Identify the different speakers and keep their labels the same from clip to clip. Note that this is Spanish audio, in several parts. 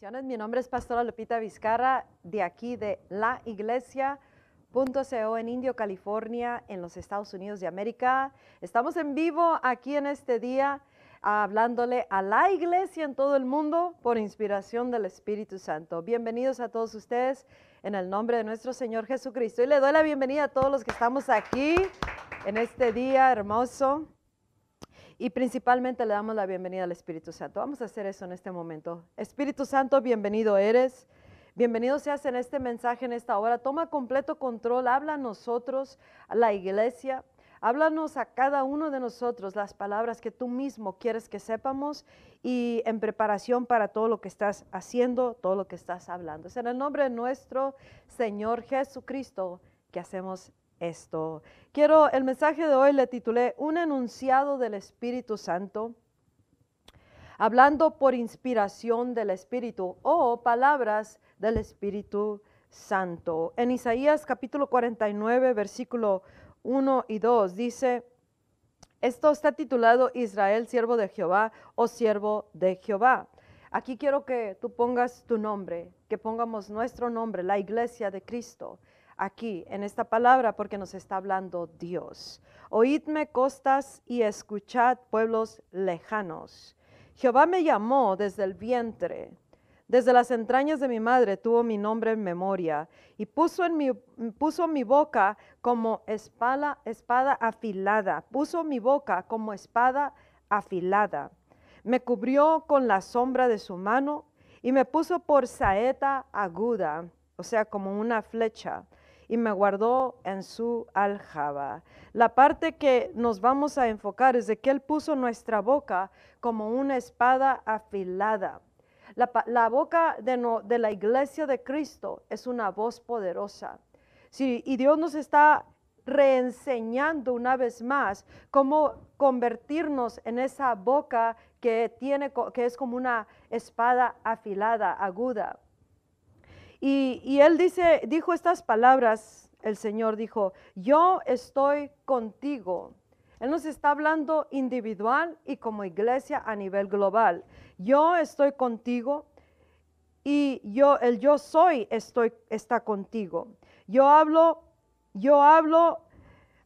Speaker 1: Bendiciones. Mi nombre es Pastora Lupita Vizcarra, de aquí de la iglesia.co en Indio, California, en los Estados Unidos de América. Estamos en vivo aquí en este día hablándole a la iglesia en todo el mundo por inspiración del Espíritu Santo. Bienvenidos a todos ustedes en el nombre de nuestro Señor Jesucristo. Y le doy la bienvenida a todos los que estamos aquí en este día hermoso. Y principalmente le damos la bienvenida al Espíritu Santo. Vamos a hacer eso en este momento. Espíritu Santo, bienvenido eres. Bienvenido seas en este mensaje, en esta hora. Toma completo control. Habla a nosotros, a la iglesia. Háblanos a cada uno de nosotros las palabras que tú mismo quieres que sepamos y en preparación para todo lo que estás haciendo, todo lo que estás hablando. Es en el nombre de nuestro Señor Jesucristo que hacemos esto. Quiero, el mensaje de hoy le titulé Un enunciado del Espíritu Santo, hablando por inspiración del Espíritu o palabras del Espíritu Santo. En Isaías capítulo 49, versículo 1 y 2 dice, esto está titulado Israel, siervo de Jehová o siervo de Jehová. Aquí quiero que tú pongas tu nombre, que pongamos nuestro nombre, la iglesia de Cristo aquí en esta palabra porque nos está hablando Dios. Oídme costas y escuchad pueblos lejanos. Jehová me llamó desde el vientre, desde las entrañas de mi madre tuvo mi nombre en memoria y puso en mi, puso mi boca como espada, espada afilada, puso mi boca como espada afilada. Me cubrió con la sombra de su mano y me puso por saeta aguda, o sea, como una flecha y me guardó en su aljaba. La parte que nos vamos a enfocar es de que Él puso nuestra boca como una espada afilada. La, boca de, la iglesia de Cristo es una voz poderosa. Y Dios nos está reenseñando una vez más cómo convertirnos en esa boca que, tiene, que es como una espada afilada, aguda. Y, él dice, dijo estas palabras, el Señor dijo, yo estoy contigo. Él nos está hablando individual y como iglesia a nivel global. Yo estoy contigo y yo, el yo soy, estoy, está contigo. Yo hablo, yo hablo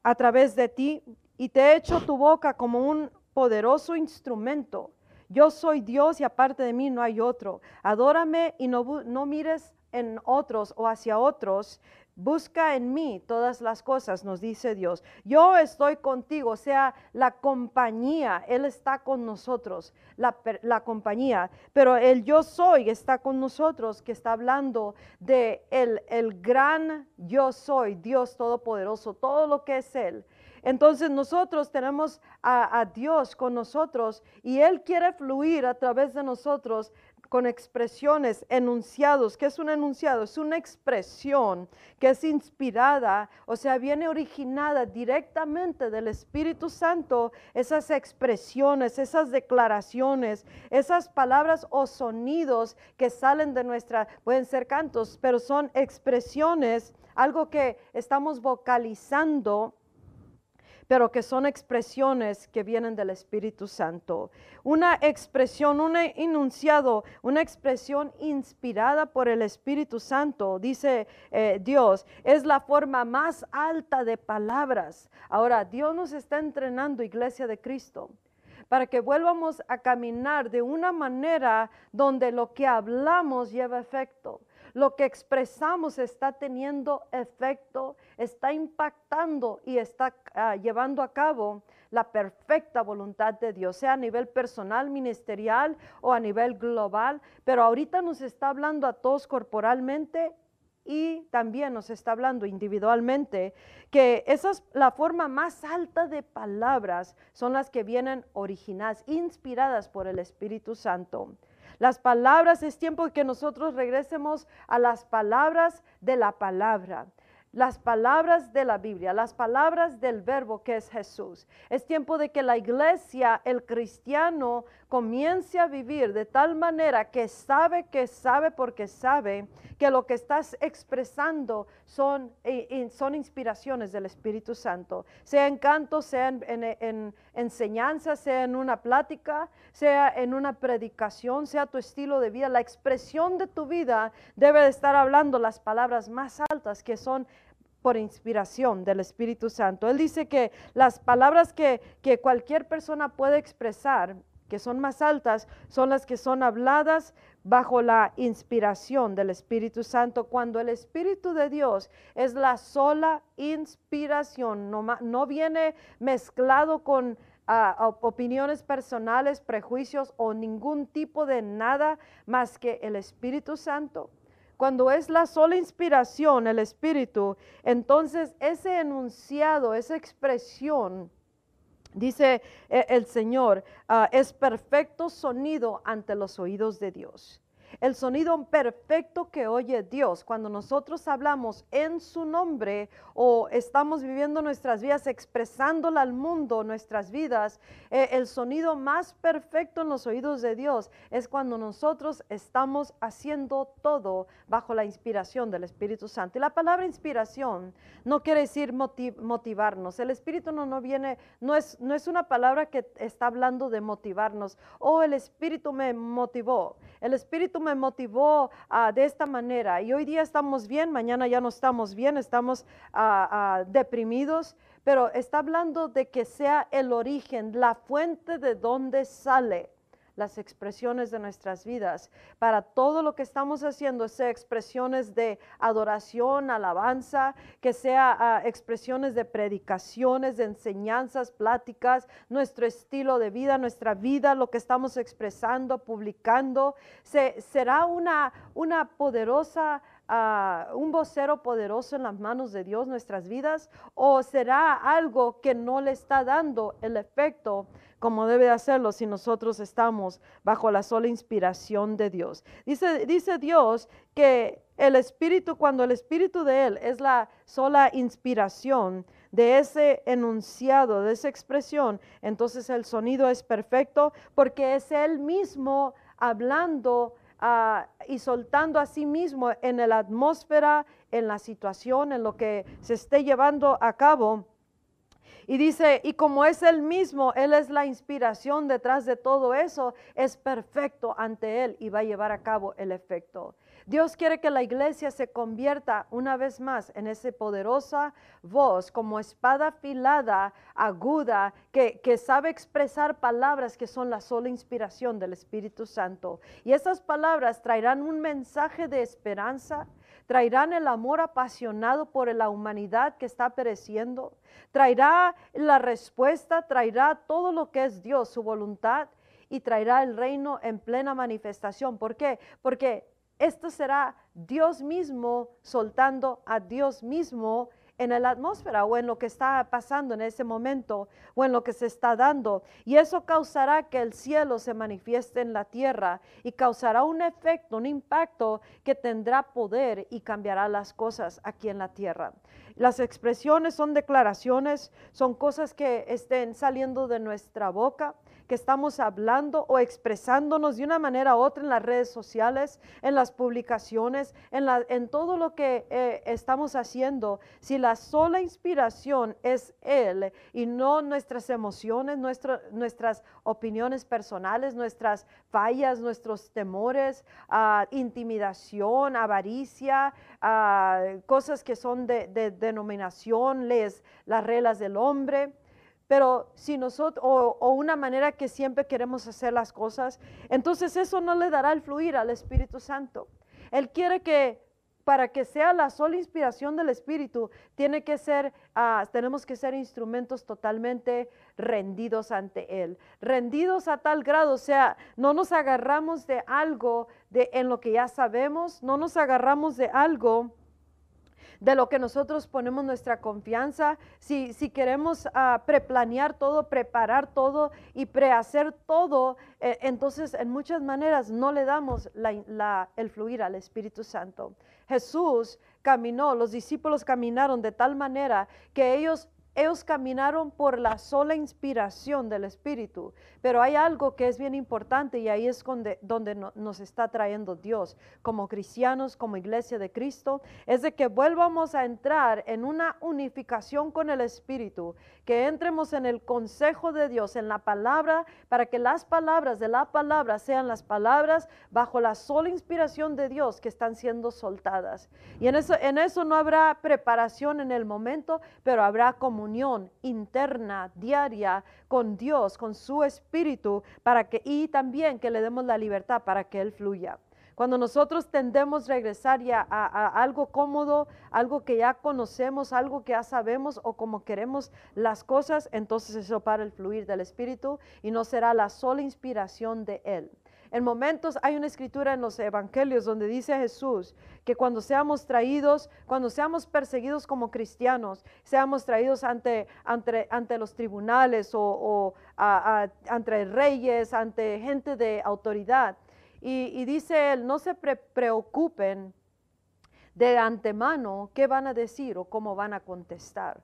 Speaker 1: a través de ti y te he hecho tu boca como un poderoso instrumento. Yo soy Dios y aparte de mí no hay otro. Adórame y no, no mires en otros o hacia otros, busca en mí todas las cosas, nos dice Dios. Yo estoy contigo, o sea, la compañía, Él está con nosotros, la, compañía, pero el yo soy está con nosotros, que está hablando de el, el gran yo soy, Dios Todopoderoso, todo lo que es Él. Entonces nosotros tenemos a, a, Dios con nosotros y Él quiere fluir a través de nosotros con expresiones, enunciados. ¿Qué es un enunciado? Es una expresión que es inspirada, o sea, viene originada directamente del Espíritu Santo, esas expresiones, esas declaraciones, esas palabras o sonidos que salen de nuestra, pueden ser cantos, pero son expresiones, algo que estamos vocalizando pero que son expresiones que vienen del Espíritu Santo. Una expresión, un enunciado, una expresión inspirada por el Espíritu Santo, dice eh, Dios, es la forma más alta de palabras. Ahora, Dios nos está entrenando, iglesia de Cristo para que vuelvamos a caminar de una manera donde lo que hablamos lleva efecto lo que expresamos está teniendo efecto, está impactando y está ah, llevando a cabo la perfecta voluntad de Dios, sea a nivel personal, ministerial o a nivel global, pero ahorita nos está hablando a todos corporalmente y también nos está hablando individualmente que esa es la forma más alta de palabras son las que vienen originadas, inspiradas por el Espíritu Santo. Las palabras es tiempo que nosotros regresemos a las palabras de la palabra. Las palabras de la Biblia, las palabras del verbo que es Jesús. Es tiempo de que la iglesia, el cristiano, comience a vivir de tal manera que sabe, que sabe porque sabe que lo que estás expresando son, eh, son inspiraciones del Espíritu Santo, sea en canto, sea en, en enseñanza, sea en una plática, sea en una predicación, sea tu estilo de vida, la expresión de tu vida debe de estar hablando las palabras más altas que son por inspiración del Espíritu Santo. Él dice que las palabras que, cualquier persona puede expresar, que son más altas, son las que son habladas bajo la inspiración del Espíritu Santo, cuando el Espíritu de Dios es la sola inspiración, no, no viene mezclado con ah, opiniones personales, prejuicios o ningún tipo de nada más que el Espíritu Santo cuando es la sola inspiración, el Espíritu, entonces ese enunciado, esa expresión, dice eh, el Señor, ah, es perfecto sonido ante los oídos de Dios el sonido perfecto que oye Dios cuando nosotros hablamos en su nombre o estamos viviendo nuestras vidas, expresándola al mundo, nuestras vidas, eh, el sonido más perfecto en los oídos de Dios es cuando nosotros estamos haciendo todo bajo la inspiración del Espíritu Santo. Y la palabra inspiración no quiere decir motivarnos. El Espíritu no, no viene, no es, no es una palabra que está hablando de motivarnos. Oh, el Espíritu me motivó. El Espíritu me motivó ah, de esta manera. Y hoy día estamos bien, mañana ya no estamos bien, estamos ah, ah, deprimidos, pero está hablando de que sea el origen, la fuente de donde sale las expresiones de nuestras vidas. Para todo lo que estamos haciendo, sea expresiones de adoración, alabanza, que sea ah, expresiones de predicaciones, de enseñanzas, pláticas, nuestro estilo de vida, nuestra vida, lo que estamos expresando, publicando, se, será una, una poderosa un vocero poderoso en las manos de Dios nuestras vidas o será algo que no le está dando el efecto como debe hacerlo si nosotros estamos bajo la sola inspiración de Dios. Dice, Dios que el Espíritu, cuando el Espíritu de Él es la sola inspiración de ese enunciado, de esa expresión, entonces el sonido es perfecto porque es Él mismo hablando y soltando a sí mismo en la atmósfera, en la situación, en lo que se esté llevando a cabo. Y dice, y como es Él mismo, Él es la inspiración detrás de todo eso, es perfecto ante Él y va a llevar a cabo el efecto. Dios quiere que la iglesia se convierta una vez más en esa poderosa voz como espada afilada, aguda, que, que, sabe expresar palabras que son la sola inspiración del Espíritu Santo. Y esas palabras traerán un mensaje de esperanza, traerán el amor apasionado por la humanidad que está pereciendo, traerá la respuesta, traerá todo lo que es Dios, su voluntad y traerá el reino en plena manifestación. ¿Por qué? Porque esto será Dios mismo soltando a Dios mismo en la atmósfera o en lo que está pasando en ese momento o en lo que se está dando. Y eso causará que el cielo se manifieste en la tierra y causará un efecto, un impacto que tendrá poder y cambiará las cosas aquí en la tierra. Las expresiones son declaraciones, son cosas que estén saliendo de nuestra boca que estamos hablando o expresándonos de una manera u otra en las redes sociales, en las publicaciones, en, la, en todo lo que eh, estamos haciendo, si la sola inspiración es Él y no nuestras emociones, nuestras opiniones personales, nuestras fallas, nuestros temores, uh, intimidación, avaricia, uh, cosas que son de denominación, les, las reglas del hombre, pero si nosotros, o, una manera que siempre queremos hacer las cosas, entonces eso no le dará el fluir al Espíritu Santo. Él quiere que para que sea la sola inspiración del Espíritu, tiene que ser, ah, tenemos que ser instrumentos totalmente rendidos ante Él. Rendidos a tal grado, o sea, no nos agarramos de algo de, en lo que ya sabemos, no nos agarramos de algo de lo que nosotros ponemos nuestra confianza, si, si queremos uh, preplanear todo, preparar todo y prehacer todo, eh, entonces en muchas maneras no le damos el fluir al Espíritu Santo. Jesús caminó, los discípulos caminaron de tal manera que ellos ellos caminaron por la sola inspiración del Espíritu, pero hay algo que es bien importante y ahí es donde, donde nos está trayendo Dios como cristianos, como iglesia de Cristo, es de que vuelvamos a entrar en una unificación con el Espíritu, que entremos en el consejo de Dios, en la palabra, para que las palabras de la palabra sean las palabras bajo la sola inspiración de Dios que están siendo soltadas. Y en eso, en eso no habrá preparación en el momento, pero habrá como unión interna, diaria con Dios, con su Espíritu, para que, y también que le demos la libertad para que Él fluya. Cuando nosotros tendemos a regresar ya a, algo cómodo, algo que ya conocemos, algo que ya sabemos o como queremos las cosas, entonces eso para el fluir del Espíritu y no será la sola inspiración de Él. En momentos hay una escritura en los evangelios donde dice Jesús que cuando seamos traídos, cuando seamos perseguidos como cristianos, seamos traídos ante, ante, ante los tribunales o, ante reyes, ante gente de autoridad. Y, dice él, no se preocupen de antemano qué van a decir o cómo van a contestar.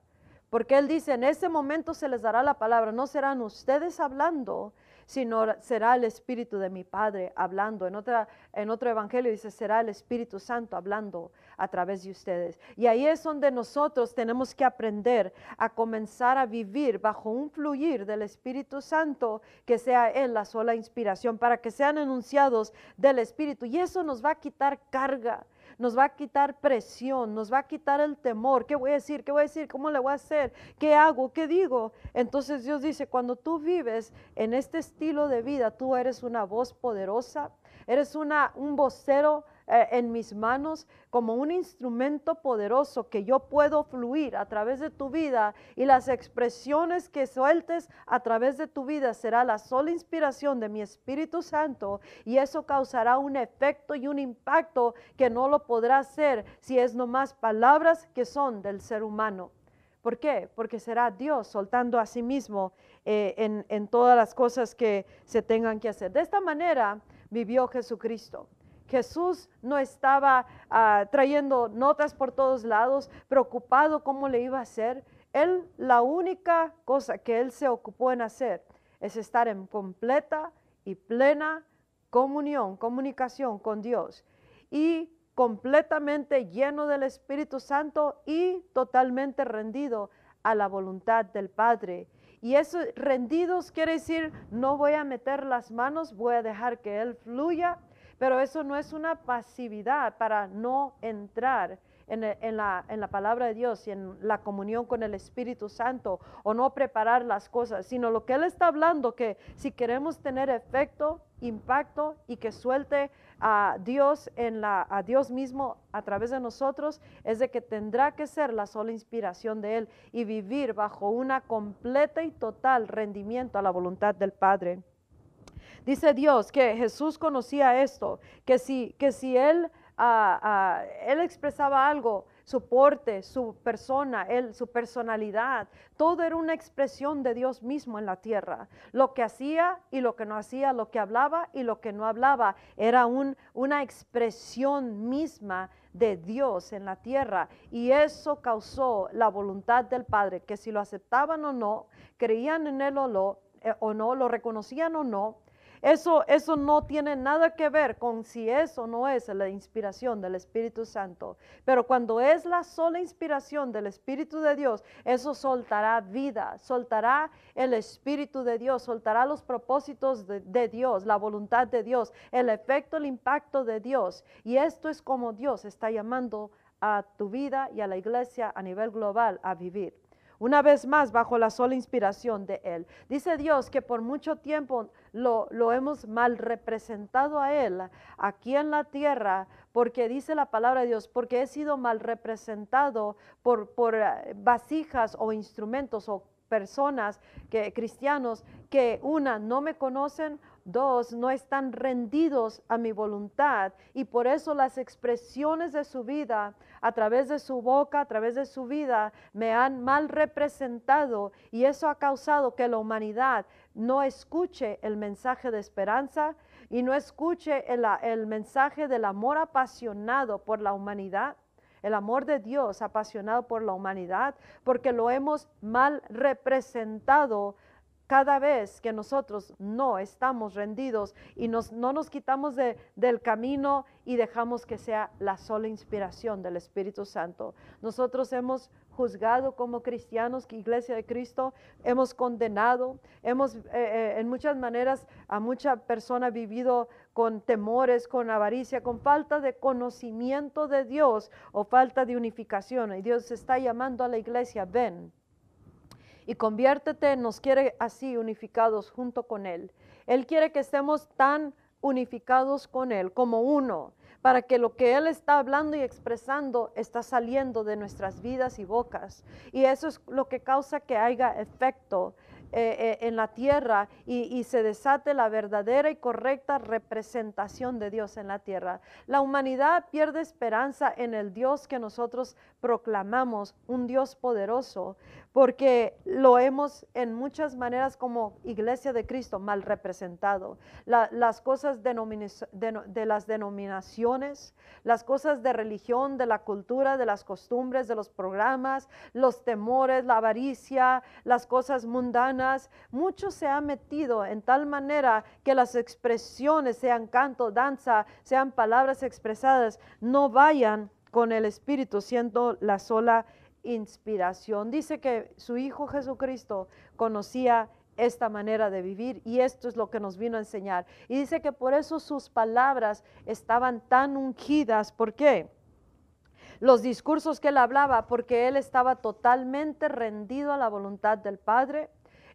Speaker 1: Porque él dice, en ese momento se les dará la palabra, no serán ustedes hablando, sino será el Espíritu de mi Padre hablando. En, otra, en otro evangelio dice, será el Espíritu Santo hablando a través de ustedes. Y ahí es donde nosotros tenemos que aprender a comenzar a vivir bajo un fluir del Espíritu Santo, que sea Él la sola inspiración, para que sean enunciados del Espíritu. Y eso nos va a quitar carga nos va a quitar presión, nos va a quitar el temor. ¿Qué voy a decir? ¿Qué voy a decir? ¿Cómo le voy a hacer? ¿Qué hago? ¿Qué digo? Entonces Dios dice, cuando tú vives en este estilo de vida, tú eres una voz poderosa, eres una, un vocero eh, en mis manos como un instrumento poderoso que yo puedo fluir a través de tu vida y las expresiones que sueltes a través de tu vida será la sola inspiración de mi Espíritu Santo y eso causará un efecto y un impacto que no lo podrá hacer si es nomás palabras que son del ser humano. ¿Por qué? Porque será Dios soltando a sí mismo eh, en, en todas las cosas que se tengan que hacer. De esta manera vivió Jesucristo. Jesús no estaba ah, trayendo notas por todos lados, preocupado cómo le iba a hacer. Él, la única cosa que él se ocupó en hacer es estar en completa y plena comunión, comunicación con Dios y completamente lleno del Espíritu Santo y totalmente rendido a la voluntad del Padre. Y eso rendidos quiere decir, no voy a meter las manos, voy a dejar que Él fluya pero eso no es una pasividad para no entrar en, la, en, la, palabra de Dios y en la comunión con el Espíritu Santo o no preparar las cosas, sino lo que Él está hablando, que si queremos tener efecto, impacto y que suelte a Dios en la, a Dios mismo a través de nosotros, es de que tendrá que ser la sola inspiración de Él y vivir bajo una completa y total rendimiento a la voluntad del Padre. Dice Dios que Jesús conocía esto, que si, que si él, ah, ah, él expresaba algo, su porte, su persona, él, su personalidad, todo era una expresión de Dios mismo en la tierra. Lo que hacía y lo que no hacía, lo que hablaba y lo que no hablaba, era un, una expresión misma de Dios en la tierra. Y eso causó la voluntad del Padre, que si lo aceptaban o no, creían en Él o, eh, o no, lo reconocían o no, eso, eso no tiene nada que ver con si eso no es la inspiración del Espíritu Santo. Pero cuando es la sola inspiración del Espíritu de Dios, eso soltará vida, soltará el Espíritu de Dios, soltará los propósitos de Dios, la voluntad de Dios, el efecto, el impacto de Dios. Y esto es como Dios está llamando a tu vida y a la iglesia a nivel global a vivir una vez más bajo la sola inspiración de Él. Dice Dios que por mucho tiempo lo, hemos mal representado a Él aquí en la tierra, porque dice la palabra de Dios, porque he sido mal representado por, por eh, vasijas o instrumentos o personas que cristianos que una no me conocen dos, no están rendidos a mi voluntad y por eso las expresiones de su vida, a través de su boca, a través de su vida, me han mal representado y eso ha causado que la humanidad no escuche el mensaje de esperanza y no escuche el, el mensaje del amor apasionado por la humanidad el amor de Dios apasionado por la humanidad, porque lo hemos mal representado cada vez que nosotros no estamos rendidos y nos, no nos quitamos de, del camino y dejamos que sea la sola inspiración del Espíritu Santo. Nosotros hemos juzgado como cristianos, Iglesia de Cristo, hemos condenado, hemos eh, eh, en muchas maneras a mucha persona vivido con temores, con avaricia, con falta de conocimiento de Dios o falta de unificación. Y Dios está llamando a la iglesia, ven y conviértete, nos quiere así unificados junto con Él. Él quiere que estemos tan unificados con Él como uno, para que lo que Él está hablando y expresando está saliendo de nuestras vidas y bocas. Y eso es lo que causa que haya efecto eh, eh, en la tierra y, se desate la verdadera y correcta representación de Dios en la tierra. La humanidad pierde esperanza en el Dios que nosotros proclamamos, un Dios poderoso, porque lo hemos en muchas maneras como iglesia de Cristo mal representado. las cosas de, de las denominaciones, las cosas de religión, de la cultura, de las costumbres, de los programas, los temores, la avaricia, las cosas mundanas mucho se ha metido en tal manera que las expresiones, sean canto, danza, sean palabras expresadas, no vayan con el Espíritu, siendo la sola inspiración. Dice que su Hijo Jesucristo conocía esta manera de vivir y esto es lo que nos vino a enseñar. Y dice que por eso sus palabras estaban tan ungidas. ¿Por qué? Los discursos que él hablaba, porque él estaba totalmente rendido a la voluntad del Padre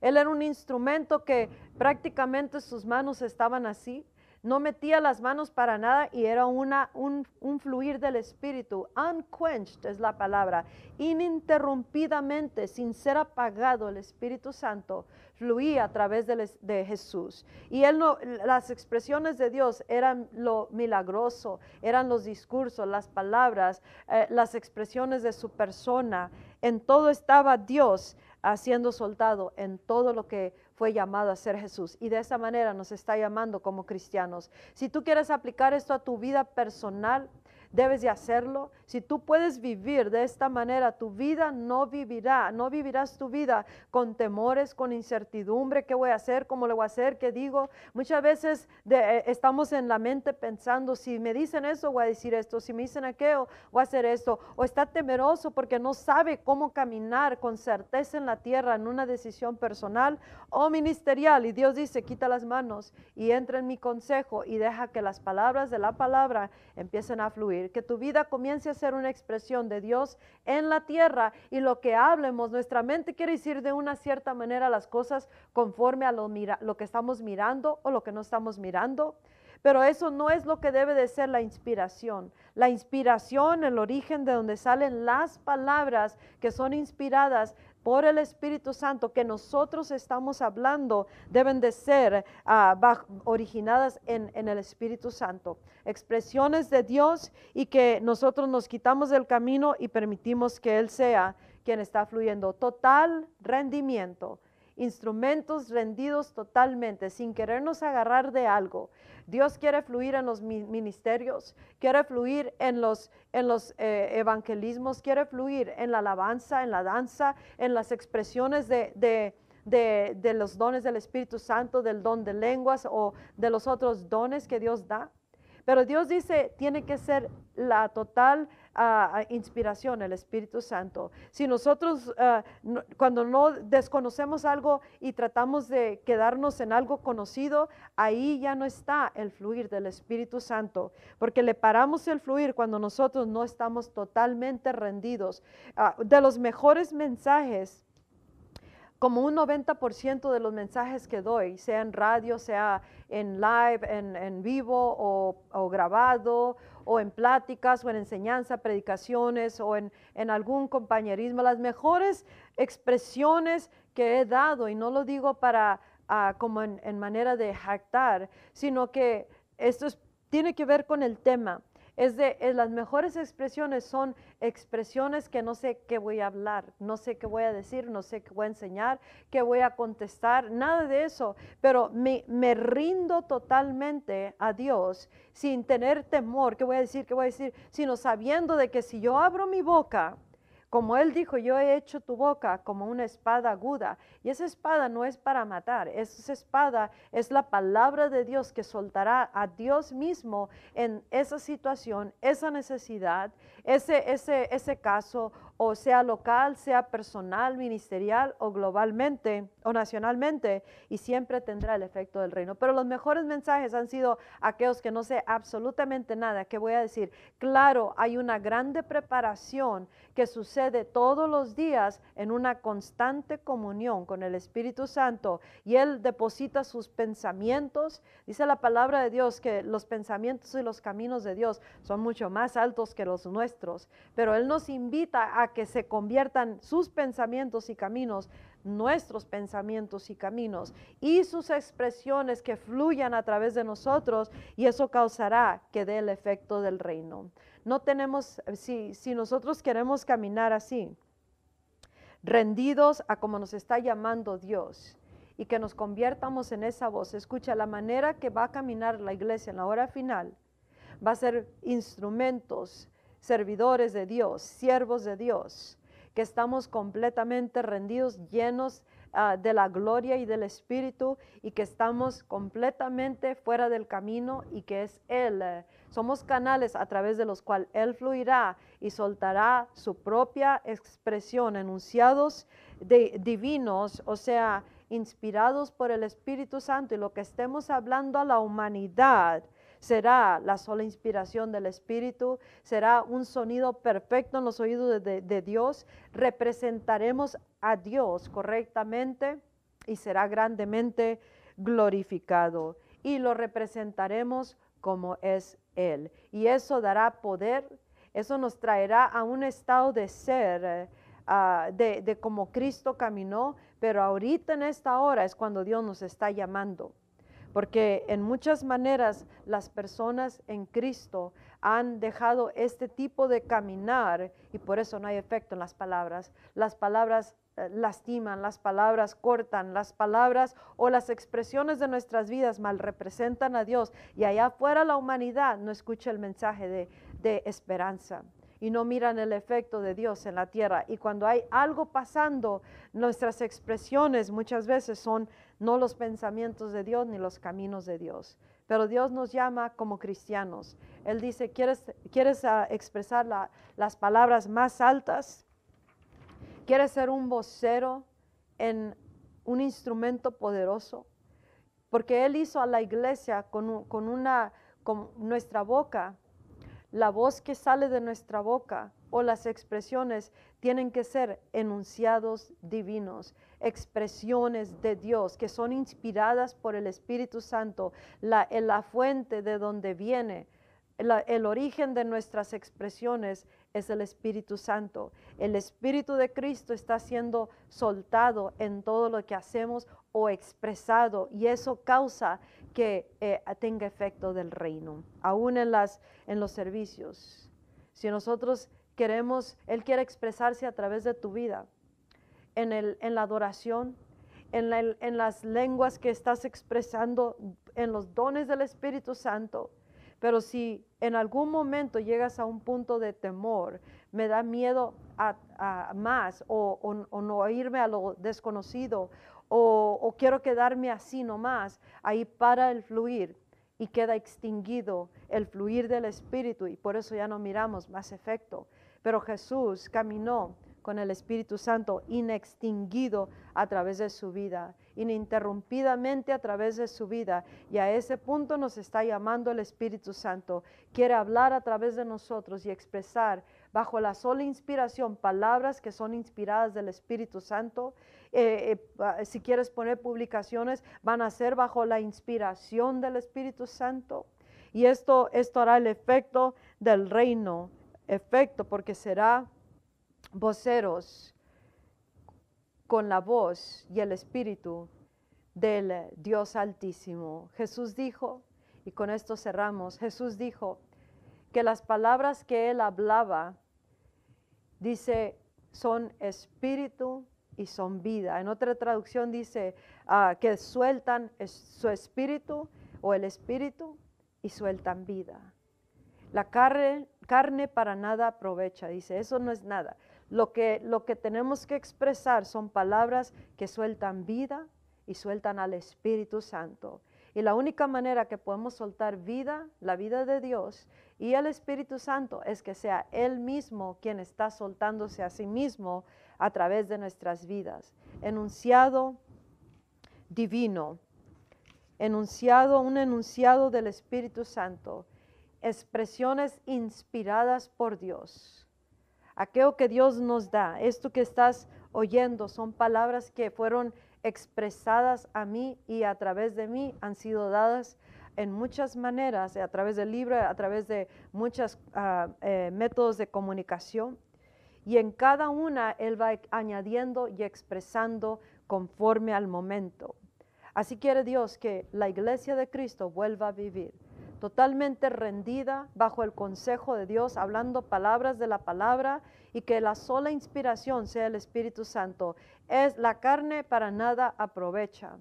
Speaker 1: él era un instrumento que prácticamente sus manos estaban así. No metía las manos para nada y era una, un, fluir del Espíritu. Unquenched es la palabra. Ininterrumpidamente, sin ser apagado, el Espíritu Santo fluía a través de, Jesús. Y él no, las expresiones de Dios eran lo milagroso, eran los discursos, las palabras, eh, las expresiones de su persona. En todo estaba Dios haciendo soldado en todo lo que fue llamado a ser Jesús. Y de esa manera nos está llamando como cristianos. Si tú quieres aplicar esto a tu vida personal, debes de hacerlo. Si tú puedes vivir de esta manera, tu vida no vivirá, no vivirás tu vida con temores, con incertidumbre, qué voy a hacer, cómo le voy a hacer, qué digo. Muchas veces eh, estamos en la mente pensando, si me dicen eso, voy a decir esto, si me dicen aquello, voy a hacer esto. O está temeroso porque no sabe cómo caminar con certeza en la tierra en una decisión personal o ministerial. Y Dios dice, quita las manos y entra en mi consejo y deja que las palabras de la palabra empiecen a fluir que tu vida comience a ser una expresión de Dios en la tierra y lo que hablemos, nuestra mente quiere decir de una cierta manera las cosas conforme a lo, lo que estamos mirando o lo que no estamos mirando. Pero eso no es lo que debe de ser la inspiración. La inspiración, el origen de donde salen las palabras que son inspiradas, por el Espíritu Santo que nosotros estamos hablando deben de ser ah, originadas en, en, el Espíritu Santo. Expresiones de Dios y que nosotros nos quitamos del camino y permitimos que Él sea quien está fluyendo. Total rendimiento instrumentos rendidos totalmente, sin querernos agarrar de algo. Dios quiere fluir en los ministerios, quiere fluir en los, eh, evangelismos, quiere fluir en la alabanza, en la danza, en las expresiones de los dones del Espíritu Santo, del don de lenguas o de los otros dones que Dios da. Pero Dios dice, tiene que ser la total ah, inspiración, el Espíritu Santo. Si nosotros, ah, cuando no desconocemos algo y tratamos de quedarnos en algo conocido, ahí ya no está el fluir del Espíritu Santo, porque le paramos el fluir cuando nosotros no estamos totalmente rendidos. Ah, de los mejores mensajes como un 90% de los mensajes que doy, sea en radio, sea en live, en, vivo o, grabado, o en pláticas, o en enseñanza, predicaciones, o en, en algún compañerismo, las mejores expresiones que he dado, y no lo digo para ah, como en, manera de jactar, sino que esto tiene que ver con el tema. Es de las mejores expresiones son expresiones que no sé qué voy a hablar, no sé qué voy a decir, no sé qué voy a enseñar, qué voy a contestar, nada de eso, pero me, me rindo totalmente a Dios sin tener temor, qué voy a decir, qué voy a decir, sino sabiendo de que si yo abro mi boca, como él dijo, yo he hecho tu boca como una espada aguda. Y esa espada no es para matar, esa espada es la palabra de Dios que soltará a Dios mismo en esa situación, esa necesidad, ese, ese, ese caso o sea local, sea personal, ministerial o globalmente o nacionalmente, y siempre tendrá el efecto del reino. Pero los mejores mensajes han sido aquellos que no sé absolutamente nada, que voy a decir, claro, hay una grande preparación que sucede todos los días en una constante comunión con el Espíritu Santo, y Él deposita sus pensamientos, dice la palabra de Dios que los pensamientos y los caminos de Dios son mucho más altos que los nuestros, pero Él nos invita a que se conviertan sus pensamientos y caminos, nuestros pensamientos y caminos, y sus expresiones que fluyan a través de nosotros, y eso causará que dé el efecto del reino. No tenemos, si, si nosotros queremos caminar así, rendidos a como nos está llamando Dios, y que nos conviertamos en esa voz. Escucha, la manera que va a caminar la iglesia en la hora final va a ser instrumentos servidores de Dios, siervos de Dios, que estamos completamente rendidos, llenos ah, de la gloria y del Espíritu y que estamos completamente fuera del camino y que es Él. Eh, somos canales a través de los cuales Él fluirá y soltará su propia expresión, enunciados de, divinos, o sea, inspirados por el Espíritu Santo y lo que estemos hablando a la humanidad será la sola inspiración del Espíritu, será un sonido perfecto en los oídos de, Dios, representaremos a Dios correctamente y será grandemente glorificado y lo representaremos como es Él. Y eso dará poder, eso nos traerá a un estado de ser. Eh, ah, de, de como Cristo caminó, pero ahorita en esta hora es cuando Dios nos está llamando porque en muchas maneras las personas en Cristo han dejado este tipo de caminar y por eso no hay efecto en las palabras. Las palabras eh, lastiman, las palabras cortan, las palabras o las expresiones de nuestras vidas mal representan a Dios y allá afuera la humanidad no escucha el mensaje de, de esperanza y no miran el efecto de Dios en la tierra. Y cuando hay algo pasando, nuestras expresiones muchas veces son no los pensamientos de Dios ni los caminos de Dios. Pero Dios nos llama como cristianos. Él dice, ¿quieres, quieres ah, expresar las palabras más altas? ¿Quieres ser un vocero en un instrumento poderoso? Porque Él hizo a la iglesia con, con una, con nuestra boca, la voz que sale de nuestra boca o las expresiones tienen que ser enunciados divinos, expresiones de Dios que son inspiradas por el Espíritu Santo, la, la fuente de donde viene. el origen de nuestras expresiones es el Espíritu Santo. El Espíritu de Cristo está siendo soltado en todo lo que hacemos o expresado y eso causa que eh, tenga efecto del reino, aún en, las, en los servicios. Si nosotros queremos, Él quiere expresarse a través de tu vida, en, el, en la adoración, en, en las lenguas que estás expresando, en los dones del Espíritu Santo. Pero si en algún momento llegas a un punto de temor, me da miedo a, más o, o, no irme a lo desconocido o, quiero quedarme así nomás, ahí para el fluir y queda extinguido el fluir del Espíritu y por eso ya no miramos más efecto. Pero Jesús caminó con el Espíritu Santo inextinguido a través de su vida, ininterrumpidamente a través de su vida. Y a ese punto nos está llamando el Espíritu Santo. Quiere hablar a través de nosotros y expresar bajo la sola inspiración palabras que son inspiradas del Espíritu Santo eh, eh, si quieres poner publicaciones, van a ser bajo la inspiración del Espíritu Santo. Y esto, esto hará el efecto del reino, efecto porque será voceros con la voz y el Espíritu del Dios Altísimo. Jesús dijo, y con esto cerramos, Jesús dijo que las palabras que él hablaba, dice, son espíritu y son vida. En otra traducción dice ah, que sueltan su espíritu o el espíritu y sueltan vida. La carne, carne para nada aprovecha, dice, eso no es nada. Lo que, lo que tenemos que expresar son palabras que sueltan vida y sueltan al Espíritu Santo. Y la única manera que podemos soltar vida, la vida de Dios y el Espíritu Santo, es que sea Él mismo quien está soltándose a sí mismo a través de nuestras vidas. Enunciado divino, enunciado, un enunciado del Espíritu Santo, expresiones inspiradas por Dios. Aquello que Dios nos da, esto que estás oyendo, son palabras que fueron expresadas a mí y a través de mí han sido dadas en muchas maneras, a través del libro, a través de muchos ah, eh, métodos de comunicación. Y en cada una Él va añadiendo y expresando conforme al momento. Así quiere Dios que la iglesia de Cristo vuelva a vivir totalmente rendida bajo el consejo de Dios, hablando palabras de la palabra y que la sola inspiración sea el Espíritu Santo. Es la carne para nada aprovecha.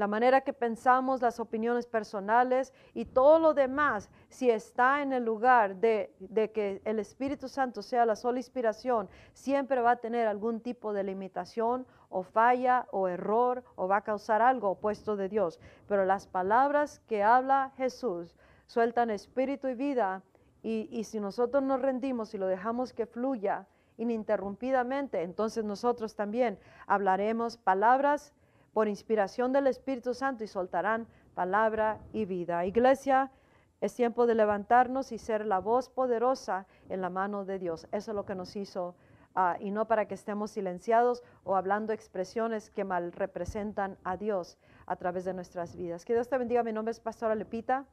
Speaker 1: La manera que pensamos, las opiniones personales y todo lo demás, si está en el lugar de, de que el Espíritu Santo sea la sola inspiración, siempre va a tener algún tipo de limitación o falla o error o va a causar algo opuesto de Dios. Pero las palabras que habla Jesús sueltan espíritu y vida. Y, si nosotros nos rendimos y lo dejamos que fluya ininterrumpidamente, entonces nosotros también hablaremos palabras por inspiración del Espíritu Santo y soltarán palabra y vida. Iglesia, es tiempo de levantarnos y ser la voz poderosa en la mano de Dios. Eso es lo que nos hizo ah, y no para que estemos silenciados o hablando expresiones que mal representan a Dios a través de nuestras vidas. Que Dios te bendiga. Mi nombre es Pastora Lepita.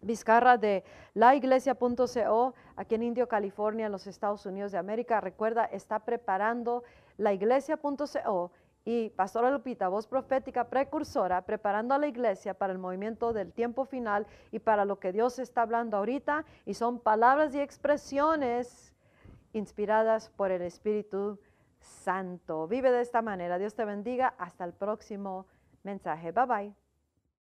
Speaker 1: Vizcarra de laiglesia.co aquí en Indio, California, en los Estados Unidos de América. Recuerda, está preparando laiglesia.co y Pastora Lupita, voz profética precursora, preparando a la iglesia para el movimiento del tiempo final y para lo que Dios está hablando ahorita. Y son palabras y expresiones inspiradas por el Espíritu Santo. Vive de esta manera. Dios te bendiga. Hasta el próximo mensaje. Bye bye.